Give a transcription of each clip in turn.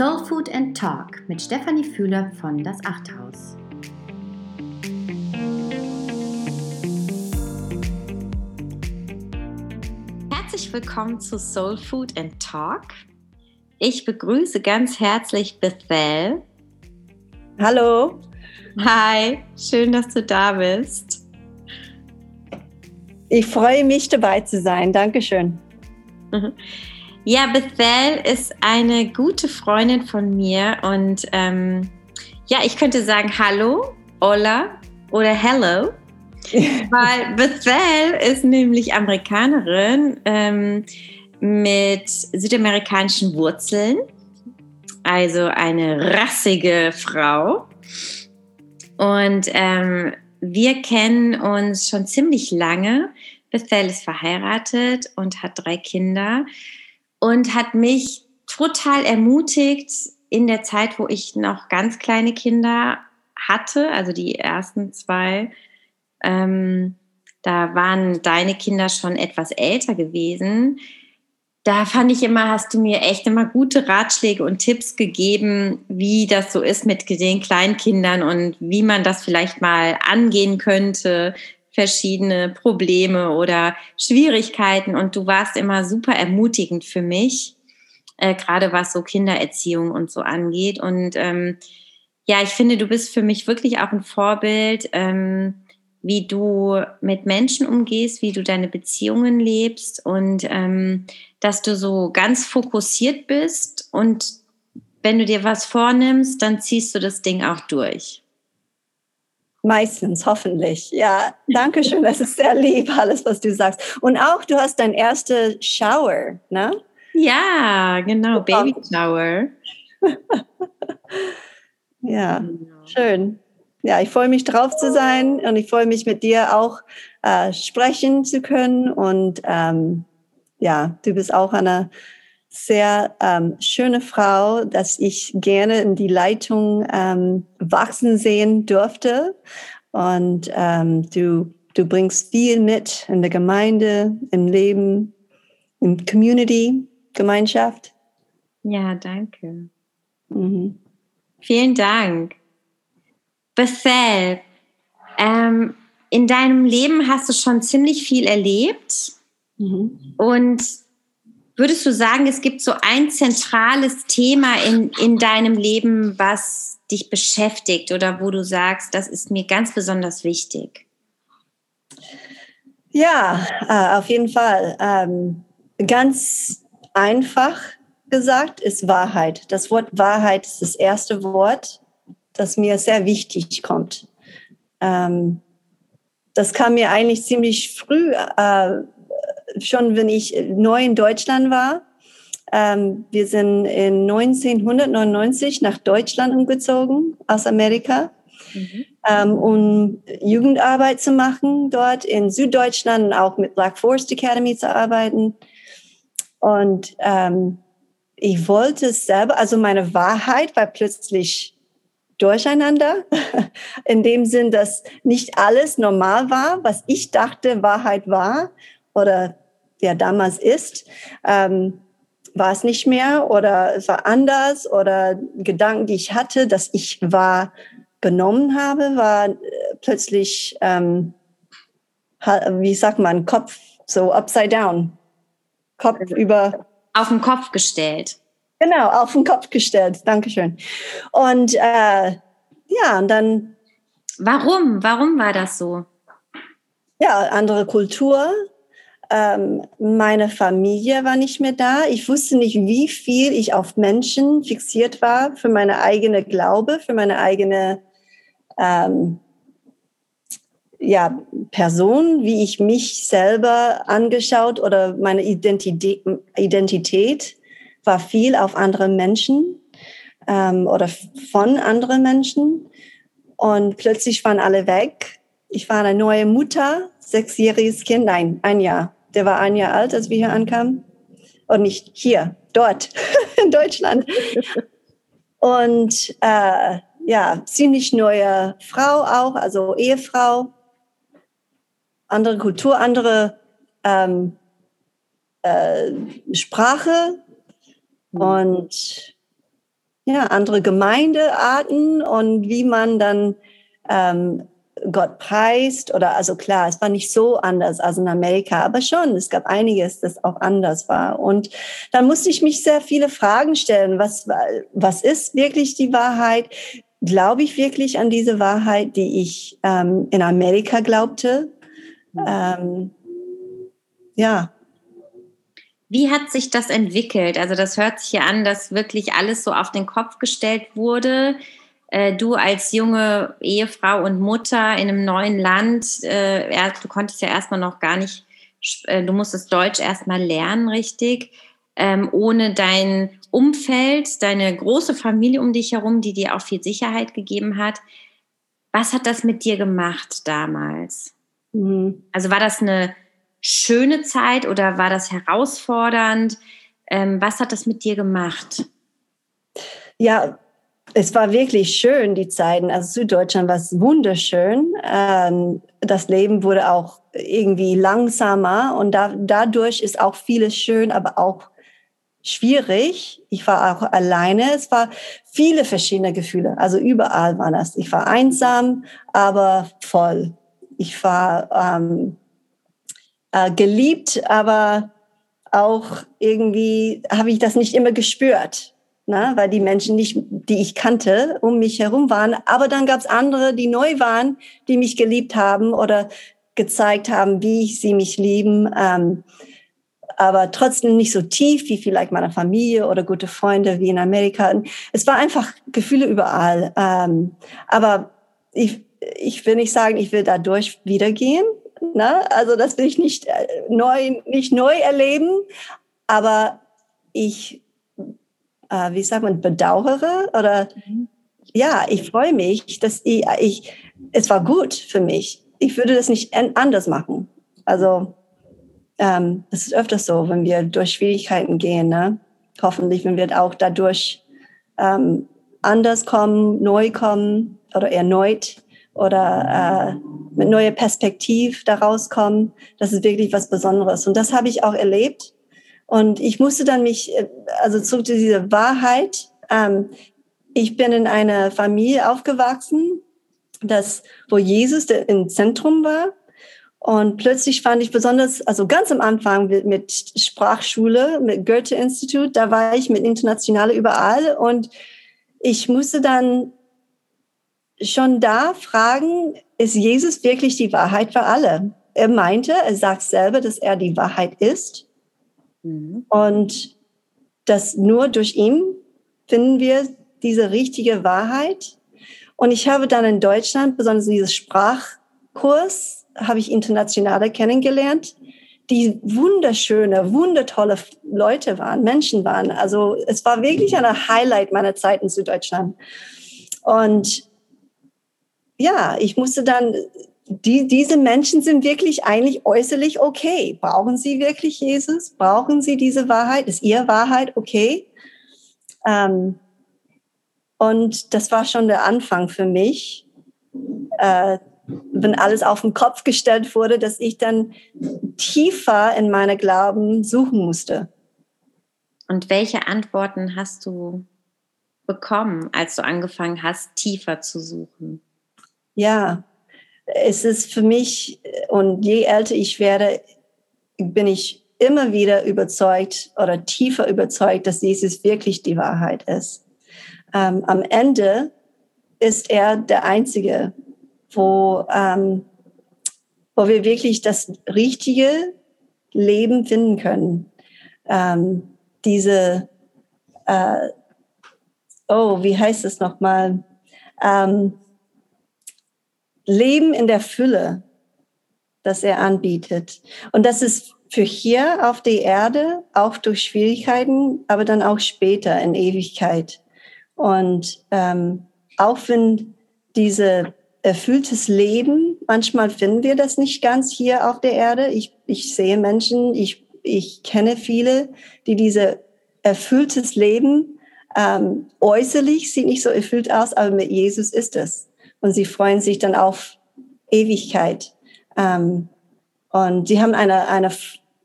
Soul Food and Talk mit Stefanie Fühler von Das Achthaus. Herzlich willkommen zu Soul Food and Talk. Ich begrüße ganz herzlich Bethel. Hallo. Hi, schön, dass du da bist. Ich freue mich dabei zu sein. Dankeschön. Ja, Bethel ist eine gute Freundin von mir und ähm, ja, ich könnte sagen Hallo, Hola oder Hello, weil Bethel ist nämlich Amerikanerin ähm, mit südamerikanischen Wurzeln, also eine rassige Frau. Und ähm, wir kennen uns schon ziemlich lange. Bethel ist verheiratet und hat drei Kinder und hat mich total ermutigt in der Zeit, wo ich noch ganz kleine Kinder hatte, also die ersten zwei. Ähm, da waren deine Kinder schon etwas älter gewesen. Da fand ich immer, hast du mir echt immer gute Ratschläge und Tipps gegeben, wie das so ist mit den Kleinkindern und wie man das vielleicht mal angehen könnte, verschiedene Probleme oder Schwierigkeiten. Und du warst immer super ermutigend für mich, äh, gerade was so Kindererziehung und so angeht. Und ähm, ja, ich finde, du bist für mich wirklich auch ein Vorbild, ähm, wie du mit Menschen umgehst, wie du deine Beziehungen lebst. Und ähm, dass du so ganz fokussiert bist und wenn du dir was vornimmst, dann ziehst du das Ding auch durch. Meistens, hoffentlich. Ja, danke schön. Das ist sehr lieb, alles, was du sagst. Und auch, du hast dein erster Shower, ne? Ja, genau, Baby Shower. ja, genau. schön. Ja, ich freue mich drauf zu sein und ich freue mich mit dir auch äh, sprechen zu können. Und ähm, ja, du bist auch eine sehr ähm, schöne Frau, dass ich gerne in die Leitung ähm, wachsen sehen durfte. Und ähm, du, du bringst viel mit in der Gemeinde, im Leben, in Community, Gemeinschaft. Ja, danke. Mhm. Vielen Dank. Bethel, ähm, in deinem Leben hast du schon ziemlich viel erlebt. Mhm. Und Würdest du sagen, es gibt so ein zentrales Thema in, in deinem Leben, was dich beschäftigt oder wo du sagst, das ist mir ganz besonders wichtig? Ja, äh, auf jeden Fall. Ähm, ganz einfach gesagt ist Wahrheit. Das Wort Wahrheit ist das erste Wort, das mir sehr wichtig kommt. Ähm, das kam mir eigentlich ziemlich früh äh, schon, wenn ich neu in Deutschland war. Ähm, wir sind in 1999 nach Deutschland umgezogen aus Amerika, mhm. ähm, um Jugendarbeit zu machen dort in Süddeutschland und auch mit Black Forest Academy zu arbeiten. Und ähm, ich wollte es selber, also meine Wahrheit war plötzlich durcheinander, in dem Sinn, dass nicht alles normal war, was ich dachte Wahrheit war oder ja damals ist, ähm, war es nicht mehr oder es war anders oder Gedanken, die ich hatte, dass ich war genommen habe, war äh, plötzlich, ähm, wie sagt man, Kopf so upside down, Kopf also über auf den Kopf gestellt. Genau, auf den Kopf gestellt. Dankeschön. Und äh, ja, und dann. Warum? Warum war das so? Ja, andere Kultur, ähm, meine Familie war nicht mehr da. Ich wusste nicht, wie viel ich auf Menschen fixiert war für meine eigene Glaube, für meine eigene ähm, ja, Person, wie ich mich selber angeschaut oder meine Identität, Identität war viel auf andere Menschen ähm, oder von anderen Menschen. Und plötzlich waren alle weg. Ich war eine neue Mutter, sechsjähriges Kind, nein, ein Jahr. Der war ein Jahr alt, als wir hier ankamen. Und nicht hier, dort, in Deutschland. Und äh, ja, ziemlich neue Frau auch, also Ehefrau. andere Kultur, andere ähm, äh, Sprache mhm. und ja, andere Gemeindearten und wie man dann ähm, Gott preist oder also klar, es war nicht so anders als in Amerika, aber schon, es gab einiges, das auch anders war. Und dann musste ich mich sehr viele Fragen stellen. Was, was ist wirklich die Wahrheit? Glaube ich wirklich an diese Wahrheit, die ich ähm, in Amerika glaubte? Ähm, ja. Wie hat sich das entwickelt? Also das hört sich ja an, dass wirklich alles so auf den Kopf gestellt wurde äh, du als junge Ehefrau und Mutter in einem neuen Land, äh, du konntest ja erstmal noch gar nicht, äh, du musstest Deutsch erstmal lernen, richtig, ähm, ohne dein Umfeld, deine große Familie um dich herum, die dir auch viel Sicherheit gegeben hat. Was hat das mit dir gemacht damals? Mhm. Also war das eine schöne Zeit oder war das herausfordernd? Ähm, was hat das mit dir gemacht? Ja, es war wirklich schön, die Zeiten. Also Süddeutschland war wunderschön. Ähm, das Leben wurde auch irgendwie langsamer und da, dadurch ist auch vieles schön, aber auch schwierig. Ich war auch alleine. Es war viele verschiedene Gefühle. Also überall war das. Ich war einsam, aber voll. Ich war ähm, äh, geliebt, aber auch irgendwie habe ich das nicht immer gespürt ne? weil die Menschen nicht, die ich kannte, um mich herum waren. Aber dann gab es andere, die neu waren, die mich geliebt haben oder gezeigt haben, wie sie mich lieben. Ähm, aber trotzdem nicht so tief wie vielleicht meine Familie oder gute Freunde wie in Amerika. Es war einfach Gefühle überall. Ähm, aber ich, ich will nicht sagen, ich will dadurch wiedergehen. Ne? Also das will ich nicht äh, neu, nicht neu erleben. Aber ich äh, wie sagt man, bedauere oder mhm. ja, ich freue mich, dass ich, ich, es war gut für mich. Ich würde das nicht anders machen. Also ähm, es ist öfters so, wenn wir durch Schwierigkeiten gehen. Ne? Hoffentlich, wenn wir auch dadurch ähm, anders kommen, neu kommen oder erneut oder äh, mit neuer Perspektive daraus kommen. Das ist wirklich was Besonderes. Und das habe ich auch erlebt. Und ich musste dann mich, äh, also zurück zu dieser Wahrheit. Ähm, ich bin in einer Familie aufgewachsen, das, wo Jesus im Zentrum war. Und plötzlich fand ich besonders, also ganz am Anfang mit, Sprachschule, mit Goethe-Institut, da war ich mit Internationale überall und ich musste dann schon da fragen, ist Jesus wirklich die Wahrheit für alle? Er meinte, er sagt selber, dass er die Wahrheit ist. Mhm. Und das nur durch ihn finden wir diese richtige Wahrheit. Und ich habe dann in Deutschland, besonders dieses Sprachkurs, habe ich Internationale kennengelernt, die wunderschöne, wundertolle Leute waren, Menschen waren. Also es war wirklich ein Highlight meiner Zeit in Süddeutschland. Und ja, ich musste dann die, diese Menschen sind wirklich eigentlich äußerlich okay. Brauchen sie wirklich Jesus? Brauchen sie diese Wahrheit? Ist ihre Wahrheit okay? Ähm, und das war schon der Anfang für mich, äh, wenn alles auf den Kopf gestellt wurde, dass ich dann tiefer in meine Glauben suchen musste. Und welche Antworten hast du bekommen, als du angefangen hast, tiefer zu suchen? Ja, es ist für mich, und je älter ich werde, bin ich immer wieder überzeugt oder tiefer überzeugt, dass Jesus wirklich die Wahrheit ist. Ähm, am Ende ist er der Einzige, wo, ähm, wo wir wirklich das richtige Leben finden können. Ähm, diese, äh, oh, wie heißt es nochmal? Ähm, Leben in der Fülle, das er anbietet. Und das ist für hier auf der Erde, auch durch Schwierigkeiten, aber dann auch später in Ewigkeit. Und ähm, auch wenn diese erfülltes Leben, manchmal finden wir das nicht ganz hier auf der Erde. Ich, ich sehe Menschen, ich, ich kenne viele, die diese erfülltes Leben ähm, äußerlich sieht nicht so erfüllt aus, aber mit Jesus ist es und sie freuen sich dann auf Ewigkeit. Ähm, Und sie haben eine, eine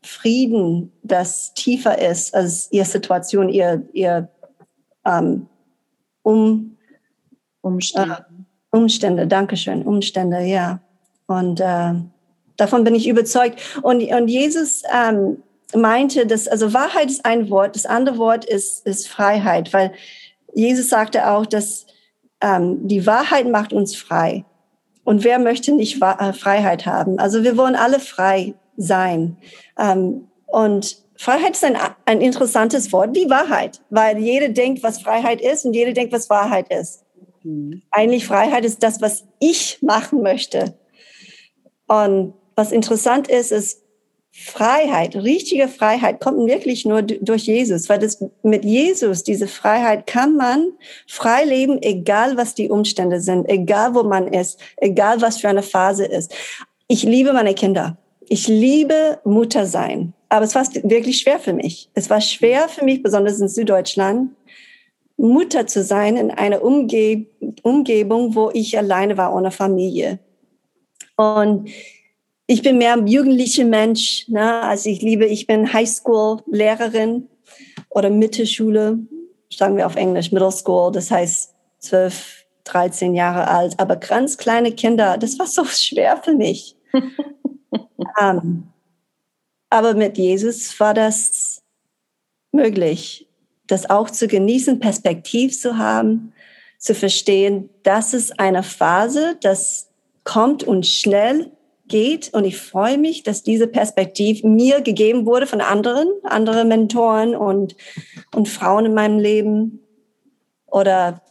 Frieden, das tiefer ist als ihre Situation, ihr, ihr ähm, um, Umstände. Äh, Umstände, Dankeschön, Umstände, ja. Und äh, davon bin ich überzeugt. Und, und Jesus ähm, meinte, dass, also Wahrheit ist ein Wort, das andere Wort ist, ist Freiheit, weil Jesus sagte auch, dass ähm, die Wahrheit macht uns frei. Und wer möchte nicht äh, Freiheit haben? Also wir wollen alle frei sein. Ähm, und Freiheit ist ein, ein interessantes Wort, wie Wahrheit, weil jeder denkt, was Freiheit ist und jeder denkt, was Wahrheit ist. Mhm. Eigentlich Freiheit ist das, was ich machen möchte. Und was interessant ist, ist, Freiheit, richtige Freiheit kommt wirklich nur durch Jesus, weil das mit Jesus, diese Freiheit kann man frei leben, egal was die Umstände sind, egal wo man ist, egal was für eine Phase ist. Ich liebe meine Kinder. Ich liebe Mutter sein. Aber es war wirklich schwer für mich. Es war schwer für mich, besonders in Süddeutschland, Mutter zu sein in einer Umge Umgebung, wo ich alleine war ohne Familie. Und ich bin mehr ein jugendlicher Mensch. Ne? Also ich liebe, ich bin Highschool-Lehrerin oder Mittelschule, sagen wir auf Englisch, Middle School, das heißt zwölf, 13 Jahre alt. Aber ganz kleine Kinder, das war so schwer für mich. um, aber mit Jesus war das möglich, das auch zu genießen, Perspektiv zu haben, zu verstehen, das ist eine Phase, das kommt und schnell geht. Und ich freue mich, dass diese Perspektive mir gegeben wurde von anderen, andere Mentoren und, und Frauen in meinem Leben. Oder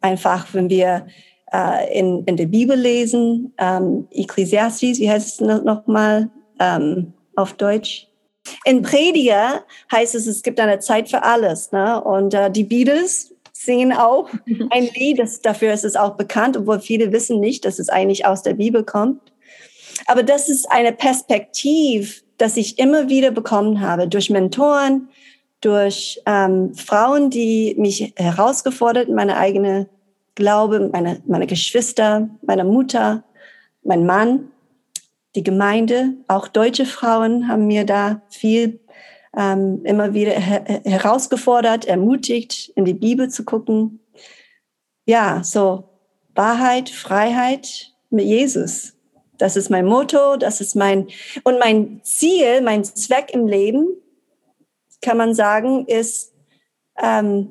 einfach, wenn wir äh, in, in der Bibel lesen, ähm, Ecclesiastes, wie heißt es nochmal ähm, auf Deutsch? In Prediger heißt es, es gibt eine Zeit für alles. Ne? Und äh, die Beatles singen auch ein Lied, das, dafür ist es auch bekannt, obwohl viele wissen nicht, dass es eigentlich aus der Bibel kommt. Aber das ist eine Perspektive, das ich immer wieder bekommen habe durch Mentoren, durch ähm, Frauen, die mich herausgefordert, meine eigene Glaube, meine, meine Geschwister, meine Mutter, mein Mann, die Gemeinde, auch deutsche Frauen haben mir da viel ähm, immer wieder her herausgefordert, ermutigt, in die Bibel zu gucken. Ja, so Wahrheit, Freiheit mit Jesus. Das ist mein Motto, das ist mein, und mein Ziel, mein Zweck im Leben, kann man sagen, ist, ähm,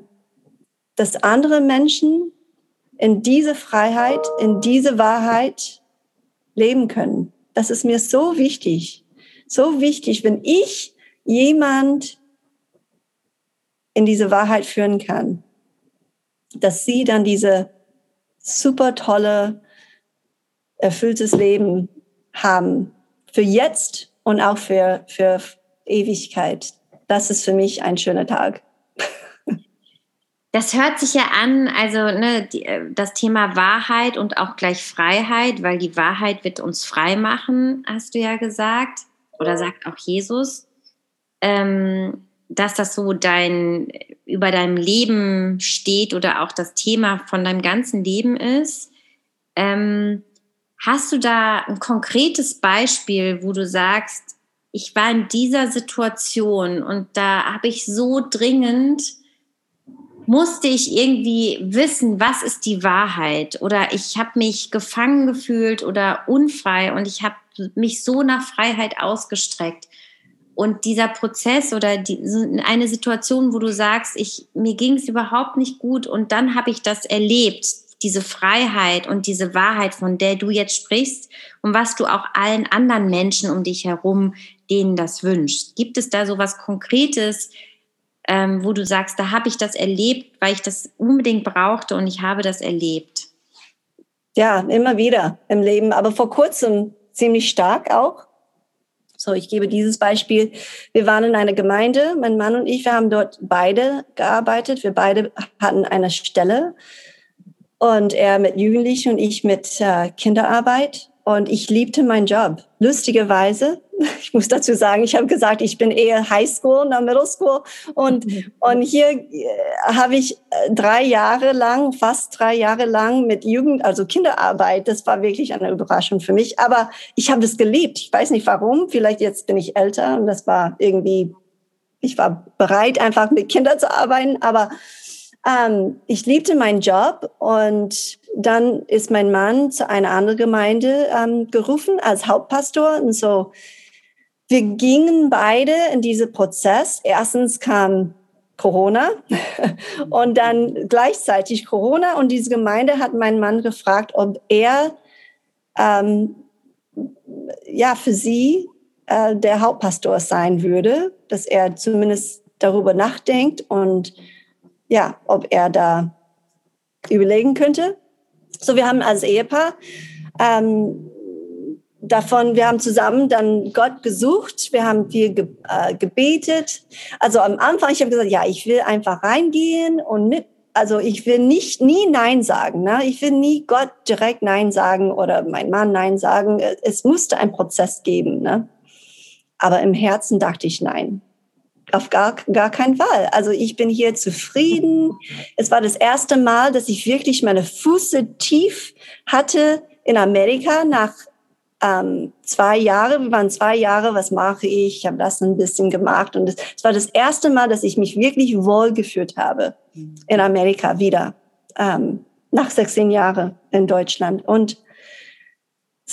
dass andere Menschen in diese Freiheit, in diese Wahrheit leben können. Das ist mir so wichtig. So wichtig, wenn ich jemand in diese Wahrheit führen kann, dass sie dann diese super tolle erfülltes Leben haben. Für jetzt und auch für, für Ewigkeit. Das ist für mich ein schöner Tag. Das hört sich ja an, also ne, die, äh, das Thema Wahrheit und auch gleich Freiheit, weil die Wahrheit wird uns frei machen, hast du ja gesagt, oder sagt auch Jesus, ähm, dass das so dein über deinem Leben steht oder auch das Thema von deinem ganzen Leben ist. Ähm, Hast du da ein konkretes Beispiel, wo du sagst, ich war in dieser Situation und da habe ich so dringend, musste ich irgendwie wissen, was ist die Wahrheit oder ich habe mich gefangen gefühlt oder unfrei und ich habe mich so nach Freiheit ausgestreckt. Und dieser Prozess oder die, eine Situation, wo du sagst, ich, mir ging es überhaupt nicht gut und dann habe ich das erlebt, diese Freiheit und diese Wahrheit, von der du jetzt sprichst und was du auch allen anderen Menschen um dich herum, denen das wünschst. Gibt es da so was Konkretes, ähm, wo du sagst, da habe ich das erlebt, weil ich das unbedingt brauchte und ich habe das erlebt? Ja, immer wieder im Leben, aber vor kurzem ziemlich stark auch. So, ich gebe dieses Beispiel. Wir waren in einer Gemeinde, mein Mann und ich, wir haben dort beide gearbeitet. Wir beide hatten eine Stelle und er mit Jugendlichen und ich mit äh, Kinderarbeit. und ich liebte meinen Job. Lustigerweise, ich muss dazu sagen, ich habe gesagt, ich bin eher Highschool, na Middle School. Und, und hier äh, habe ich äh, drei Jahre lang, fast drei Jahre lang mit Jugend, also Kinderarbeit, das war wirklich eine Überraschung für mich. Aber ich habe das geliebt. Ich weiß nicht warum. Vielleicht jetzt bin ich älter und das war irgendwie, ich war bereit, einfach mit Kindern zu arbeiten. Aber ähm, ich liebte meinen Job und dann ist mein Mann zu einer anderen Gemeinde ähm, gerufen als Hauptpastor und so. Wir gingen beide in diesen Prozess. Erstens kam Corona und dann gleichzeitig Corona und diese Gemeinde hat meinen Mann gefragt, ob er ähm, ja für sie äh, der Hauptpastor sein würde, dass er zumindest darüber nachdenkt und ja, ob er da überlegen könnte. So, wir haben als Ehepaar ähm, davon, wir haben zusammen dann Gott gesucht, wir haben viel ge äh, gebetet. Also am Anfang, ich habe gesagt, ja, ich will einfach reingehen und mit, also ich will nicht nie Nein sagen. Ne? Ich will nie Gott direkt Nein sagen oder mein Mann Nein sagen. Es musste einen Prozess geben. Ne? Aber im Herzen dachte ich Nein. Auf gar, gar keinen Fall. Also ich bin hier zufrieden. Es war das erste Mal, dass ich wirklich meine Füße tief hatte in Amerika nach ähm, zwei Jahre. Wir waren zwei Jahre, was mache ich? Ich habe das ein bisschen gemacht. Und es, war das erste Mal, dass ich mich wirklich wohl gefühlt habe in Amerika wieder. Ähm, nach 16 Jahren in Deutschland. Und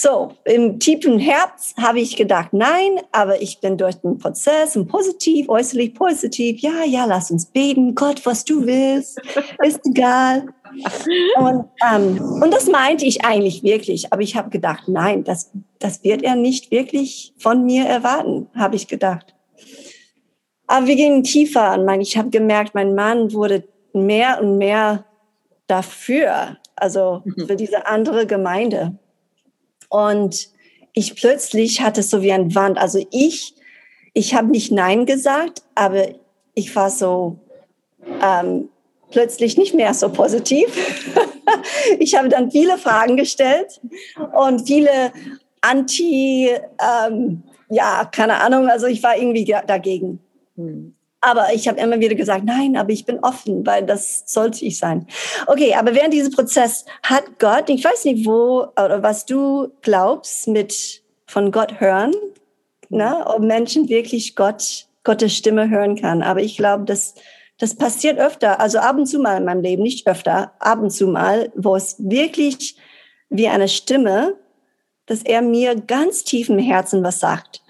so, im tiefen Herz habe ich gedacht, nein, aber ich bin durch den Prozess und positiv, äußerlich positiv. Ja, ja, lass uns beten. Gott, was du willst, ist egal. Und, ähm, und das meinte ich eigentlich wirklich. Aber ich habe gedacht, nein, das, das wird er nicht wirklich von mir erwarten, habe ich gedacht. Aber wir gingen tiefer und ich habe gemerkt, mein Mann wurde mehr und mehr dafür, also mhm. für diese andere Gemeinde. Und ich plötzlich hatte so wie ein Wand. Also ich, ich habe nicht Nein gesagt, aber ich war so ähm, plötzlich nicht mehr so positiv. ich habe dann viele Fragen gestellt und viele Anti, ähm, ja, keine Ahnung, also ich war irgendwie dagegen. Hm. Aber ich habe immer wieder gesagt, nein, aber ich bin offen, weil das sollte ich sein. Okay, aber während diesem Prozess hat Gott, ich weiß nicht wo oder was du glaubst mit von Gott hören, ne, ob Menschen wirklich Gott, Gottes Stimme hören kann. Aber ich glaube, dass das passiert öfter, also ab und zu mal in meinem Leben, nicht öfter, ab und zu mal, wo es wirklich wie eine Stimme, dass er mir ganz tief im Herzen was sagt.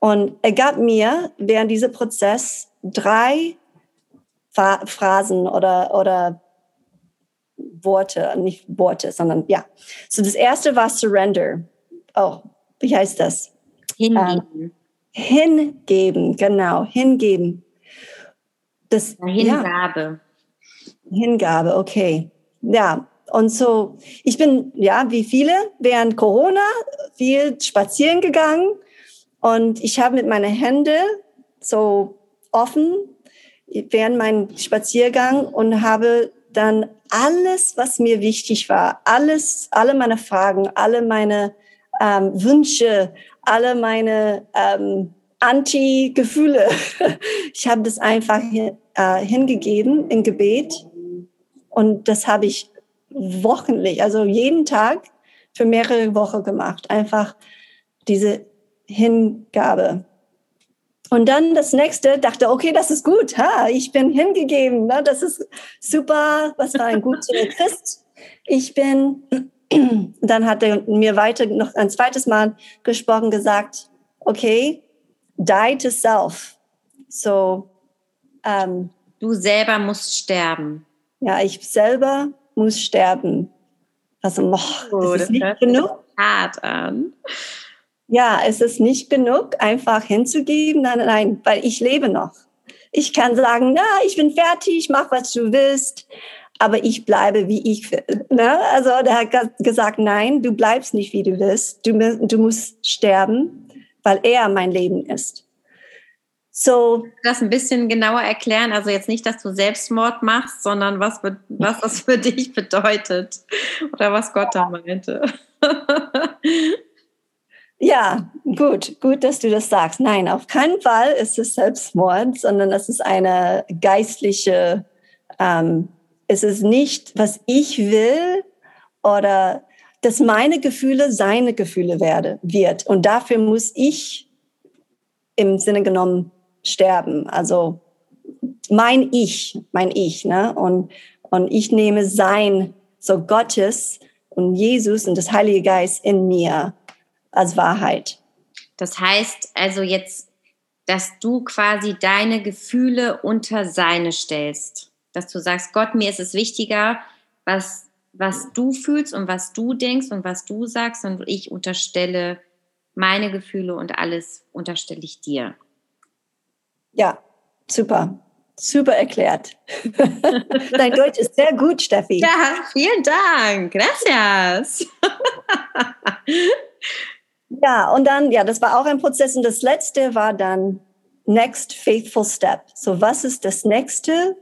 Und er gab mir während dieser Prozess drei Phrasen oder, oder Worte, nicht Worte, sondern ja. So das erste war Surrender. Oh, wie heißt das? Hingeben. Ähm, hingeben, genau, hingeben. Das, Hingabe. Ja. Hingabe, okay. Ja, und so, ich bin, ja, wie viele, während Corona viel spazieren gegangen und ich habe mit meinen Händen so offen während meinem Spaziergang und habe dann alles, was mir wichtig war, alles, alle meine Fragen, alle meine ähm, Wünsche, alle meine ähm, Anti-Gefühle, ich habe das einfach äh, hingegeben in Gebet und das habe ich wochenlich, also jeden Tag für mehrere Wochen gemacht. Einfach diese Hingabe. Und dann das nächste dachte, okay, das ist gut, ha, ich bin hingegeben, ne, das ist super, was war ein guter Christ. Ich bin, dann hat er mir weiter noch ein zweites Mal gesprochen, gesagt, okay, die to self. So, ähm, du selber musst sterben. Ja, ich selber muss sterben. Also, oh, das ist das nicht genug. Hart an ja, es ist nicht genug, einfach hinzugeben. Nein, nein, weil ich lebe noch. Ich kann sagen, na, ich bin fertig, mach was du willst, aber ich bleibe, wie ich will. Ne? Also der hat gesagt, nein, du bleibst nicht, wie du willst. Du, du musst sterben, weil er mein Leben ist. So, das ein bisschen genauer erklären, also jetzt nicht, dass du Selbstmord machst, sondern was, was das für dich bedeutet oder was Gott da meinte. Ja, gut, gut, dass du das sagst. Nein, auf keinen Fall ist es Selbstmord, sondern es ist eine geistliche, ähm, es ist nicht, was ich will oder dass meine Gefühle seine Gefühle werde, wird. Und dafür muss ich im Sinne genommen sterben. Also mein Ich, mein Ich, ne? Und, und ich nehme sein, so Gottes und Jesus und das Heilige Geist in mir als Wahrheit. Das heißt also jetzt, dass du quasi deine Gefühle unter seine stellst. Dass du sagst, Gott, mir ist es wichtiger, was, was du fühlst und was du denkst und was du sagst und ich unterstelle meine Gefühle und alles unterstelle ich dir. Ja, super. Super erklärt. Dein Deutsch ist sehr gut, Steffi. Ja, vielen Dank. Gracias. Ja, und dann, ja, das war auch ein Prozess. Und das letzte war dann Next Faithful Step. So, was ist das nächste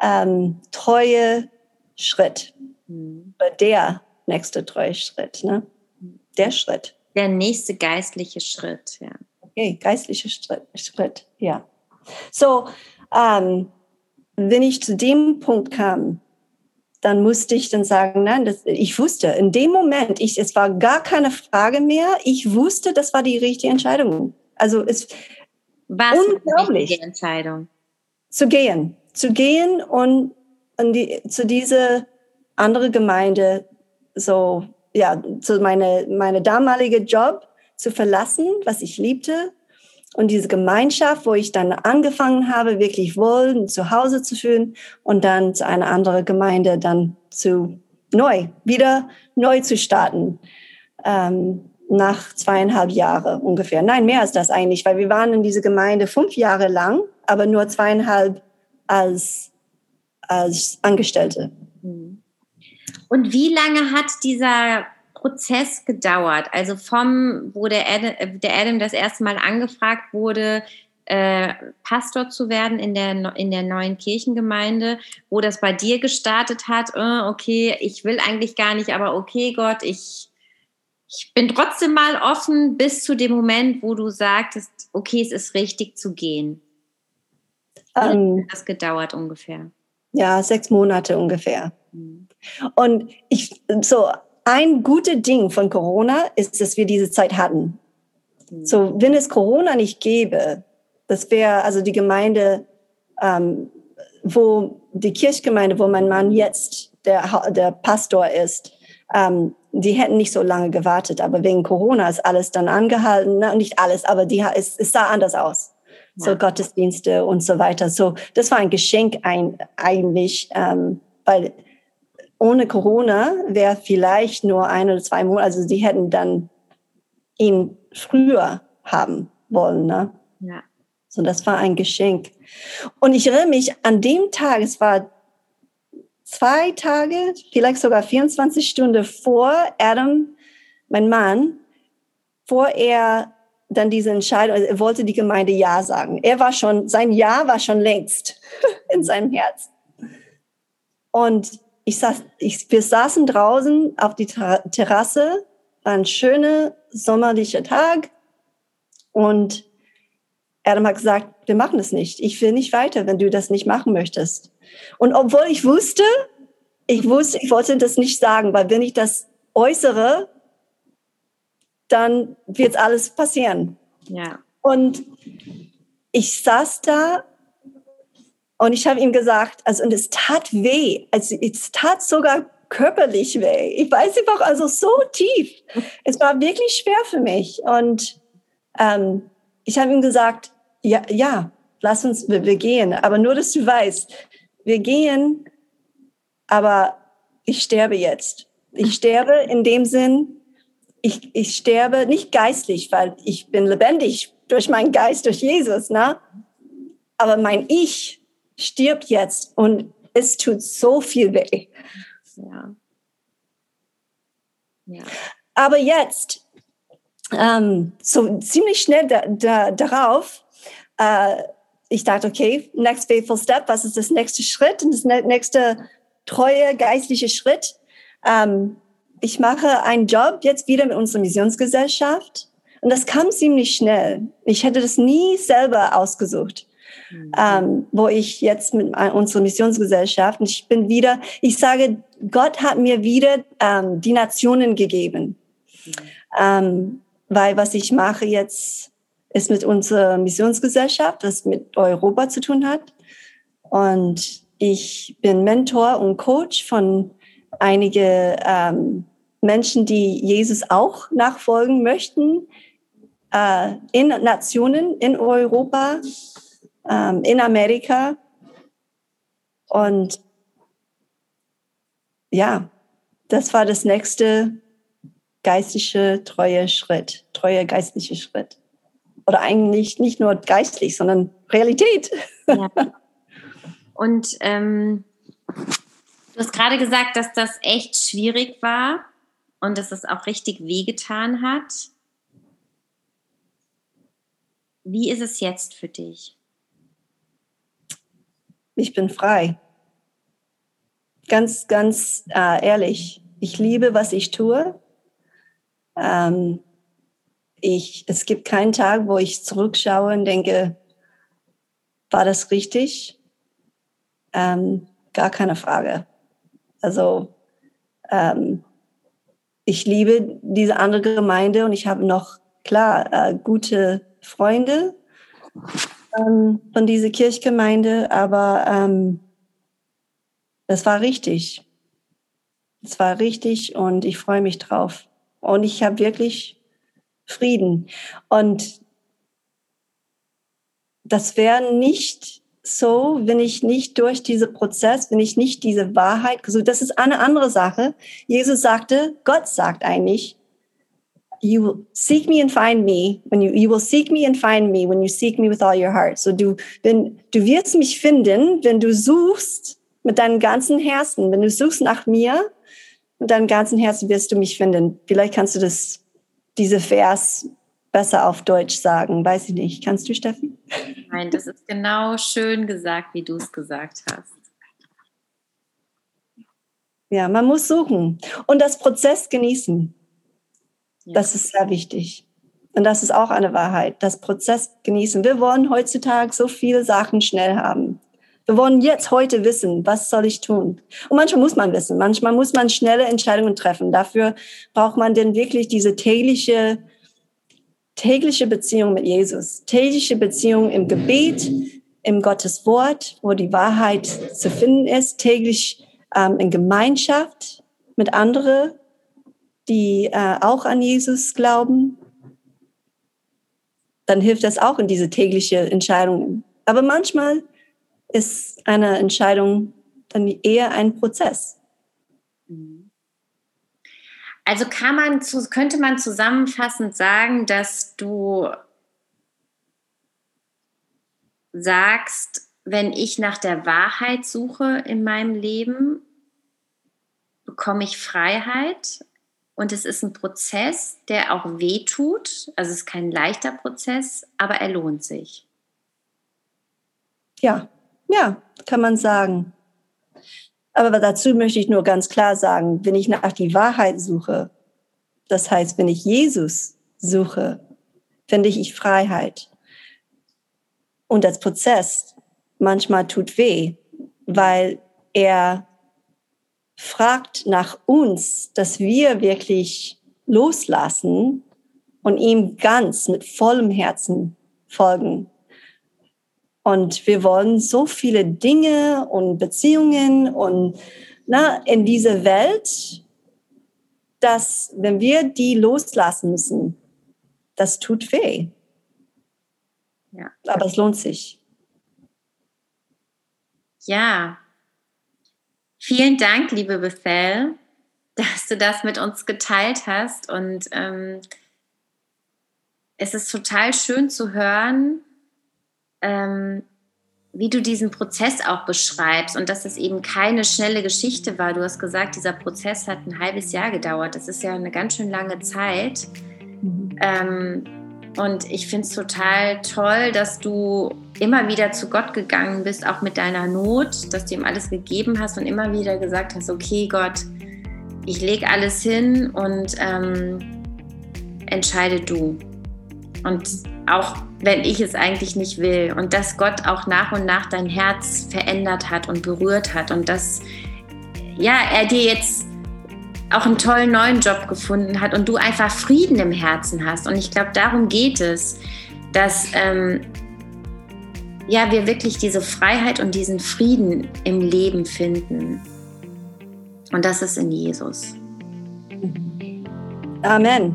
ähm, treue Schritt? Mhm. Der nächste treue Schritt, ne? Der Schritt. Der nächste geistliche Schritt, ja. Okay, geistliche Schritt, Schritt ja. So, ähm, wenn ich zu dem Punkt kam, dann musste ich dann sagen, nein, das, ich wusste in dem Moment, ich, es war gar keine Frage mehr. Ich wusste, das war die richtige Entscheidung. Also es war unglaublich. Die Entscheidung. Zu gehen, zu gehen und, die, zu dieser andere Gemeinde, so ja, zu meine meine damalige Job zu verlassen, was ich liebte und diese Gemeinschaft, wo ich dann angefangen habe, wirklich wohl zu Hause zu fühlen und dann zu einer anderen Gemeinde dann zu neu, wieder neu zu starten. Ähm, nach zweieinhalb Jahren ungefähr. Nein, mehr als das eigentlich, weil wir waren in dieser Gemeinde fünf Jahre lang, aber nur zweieinhalb als, als Angestellte. Und wie lange hat dieser Prozess gedauert? Also vom, wo der Adam, der Adam das erste Mal angefragt wurde, äh, Pastor zu werden in der, in der neuen Kirchengemeinde, wo das bei dir gestartet hat, äh, okay, ich will eigentlich gar nicht, aber okay, Gott, ich, ich bin trotzdem mal offen bis zu dem Moment, wo du sagtest, okay, es ist richtig zu gehen. Wie ähm, hat das gedauert ungefähr? Ja, sechs Monate ungefähr. Mhm. Und ich, so ein gutes Ding von Corona ist, dass wir diese Zeit hatten. Mhm. So, wenn es Corona nicht gäbe, das wäre also die Gemeinde, ähm, wo die Kirchgemeinde, wo mein Mann jetzt der, der Pastor ist, ähm, die hätten nicht so lange gewartet. Aber wegen Corona ist alles dann angehalten. Na, nicht alles, aber die, es, es sah anders aus. Ja. So Gottesdienste und so weiter. So, das war ein Geschenk ein, eigentlich, ähm, weil ohne Corona wäre vielleicht nur ein oder zwei Monate, also sie hätten dann ihn früher haben wollen. Ne? Ja. So, das war ein Geschenk. Und ich erinnere mich an dem Tag, es war zwei Tage, vielleicht sogar 24 Stunden vor Adam, mein Mann, vor er dann diese Entscheidung, er wollte die Gemeinde Ja sagen. Er war schon, sein Ja war schon längst in seinem Herz. Und ich saß, ich, wir saßen draußen auf die Terrasse, war ein schöner sommerlicher Tag und Adam hat gesagt, wir machen das nicht. Ich will nicht weiter, wenn du das nicht machen möchtest. Und obwohl ich wusste, ich wusste, ich wollte das nicht sagen, weil wenn ich das äußere, dann wird alles passieren. Ja. Und ich saß da und ich habe ihm gesagt, also, und es tat weh. Also, es tat sogar körperlich weh. Ich weiß einfach, also so tief. Es war wirklich schwer für mich. Und ähm, ich habe ihm gesagt, ja, ja, lass uns, wir, wir gehen. Aber nur, dass du weißt, wir gehen, aber ich sterbe jetzt. Ich sterbe in dem Sinn, ich, ich sterbe nicht geistlich, weil ich bin lebendig durch meinen Geist, durch Jesus, ne? Aber mein Ich stirbt jetzt und es tut so viel weh. Ja. ja. Aber jetzt, ähm, so ziemlich schnell da, da, darauf, äh, ich dachte, okay, next faithful step, was ist das nächste Schritt und das nächste treue geistliche Schritt? Ähm, ich mache einen Job jetzt wieder mit unserer Missionsgesellschaft Und das kam ziemlich schnell. Ich hätte das nie selber ausgesucht. Mhm. Ähm, wo ich jetzt mit unserer Missionsgesellschaft, und ich bin wieder, ich sage, Gott hat mir wieder ähm, die Nationen gegeben. Mhm. Ähm, weil was ich mache jetzt ist mit unserer Missionsgesellschaft, das mit Europa zu tun hat. Und ich bin Mentor und Coach von einige ähm, Menschen, die Jesus auch nachfolgen möchten, äh, in Nationen, in Europa, ähm, in Amerika. Und ja, das war das nächste geistliche, treue Schritt, treue geistliche Schritt. Oder eigentlich nicht nur geistlich, sondern Realität. Ja. Und ähm, du hast gerade gesagt, dass das echt schwierig war und dass es auch richtig wehgetan hat. Wie ist es jetzt für dich? Ich bin frei. Ganz, ganz äh, ehrlich. Ich liebe, was ich tue. Ähm, ich, es gibt keinen Tag, wo ich zurückschaue und denke, war das richtig? Ähm, gar keine Frage. Also ähm, ich liebe diese andere Gemeinde und ich habe noch klar äh, gute Freunde ähm, von dieser Kirchgemeinde, aber ähm, das war richtig. Es war richtig und ich freue mich drauf. Und ich habe wirklich Frieden. Und das wäre nicht so, wenn ich nicht durch diesen Prozess, wenn ich nicht diese Wahrheit gesucht, das ist eine andere Sache. Jesus sagte, Gott sagt eigentlich, you will seek me and find me when you, you will seek me and find me when you seek me with all your heart. So du, wenn, du wirst mich finden, wenn du suchst mit deinem ganzen Herzen, wenn du suchst nach mir, mit deinem ganzen Herzen wirst du mich finden. Vielleicht kannst du das diese Vers besser auf Deutsch sagen. Weiß ich nicht. Kannst du, Steffen? Nein, das ist genau schön gesagt, wie du es gesagt hast. Ja, man muss suchen und das Prozess genießen. Das ist sehr wichtig. Und das ist auch eine Wahrheit. Das Prozess genießen. Wir wollen heutzutage so viele Sachen schnell haben. Wir wollen jetzt heute wissen, was soll ich tun? Und manchmal muss man wissen, manchmal muss man schnelle Entscheidungen treffen. Dafür braucht man denn wirklich diese tägliche, tägliche Beziehung mit Jesus, tägliche Beziehung im Gebet, im Gottes Wort, wo die Wahrheit zu finden ist, täglich ähm, in Gemeinschaft mit anderen, die äh, auch an Jesus glauben. Dann hilft das auch in diese tägliche Entscheidungen. Aber manchmal ist eine Entscheidung dann eher ein Prozess. Also kann man, könnte man zusammenfassend sagen, dass du sagst, wenn ich nach der Wahrheit suche in meinem Leben, bekomme ich Freiheit und es ist ein Prozess, der auch weh tut. Also es ist kein leichter Prozess, aber er lohnt sich. Ja, ja, kann man sagen. Aber dazu möchte ich nur ganz klar sagen, wenn ich nach die Wahrheit suche, das heißt, wenn ich Jesus suche, finde ich Freiheit. Und das Prozess manchmal tut weh, weil er fragt nach uns, dass wir wirklich loslassen und ihm ganz mit vollem Herzen folgen. Und wir wollen so viele Dinge und Beziehungen und na, in dieser Welt, dass wenn wir die loslassen müssen, das tut weh. Ja. Aber es lohnt sich. Ja. Vielen Dank, liebe Bethel, dass du das mit uns geteilt hast. Und ähm, es ist total schön zu hören, ähm, wie du diesen Prozess auch beschreibst und dass es eben keine schnelle Geschichte war. Du hast gesagt, dieser Prozess hat ein halbes Jahr gedauert. Das ist ja eine ganz schön lange Zeit. Mhm. Ähm, und ich finde es total toll, dass du immer wieder zu Gott gegangen bist, auch mit deiner Not, dass du ihm alles gegeben hast und immer wieder gesagt hast, okay Gott, ich lege alles hin und ähm, entscheide du. Und auch wenn ich es eigentlich nicht will. Und dass Gott auch nach und nach dein Herz verändert hat und berührt hat. Und dass, ja, er dir jetzt auch einen tollen neuen Job gefunden hat und du einfach Frieden im Herzen hast. Und ich glaube, darum geht es, dass ähm, ja, wir wirklich diese Freiheit und diesen Frieden im Leben finden. Und das ist in Jesus. Amen.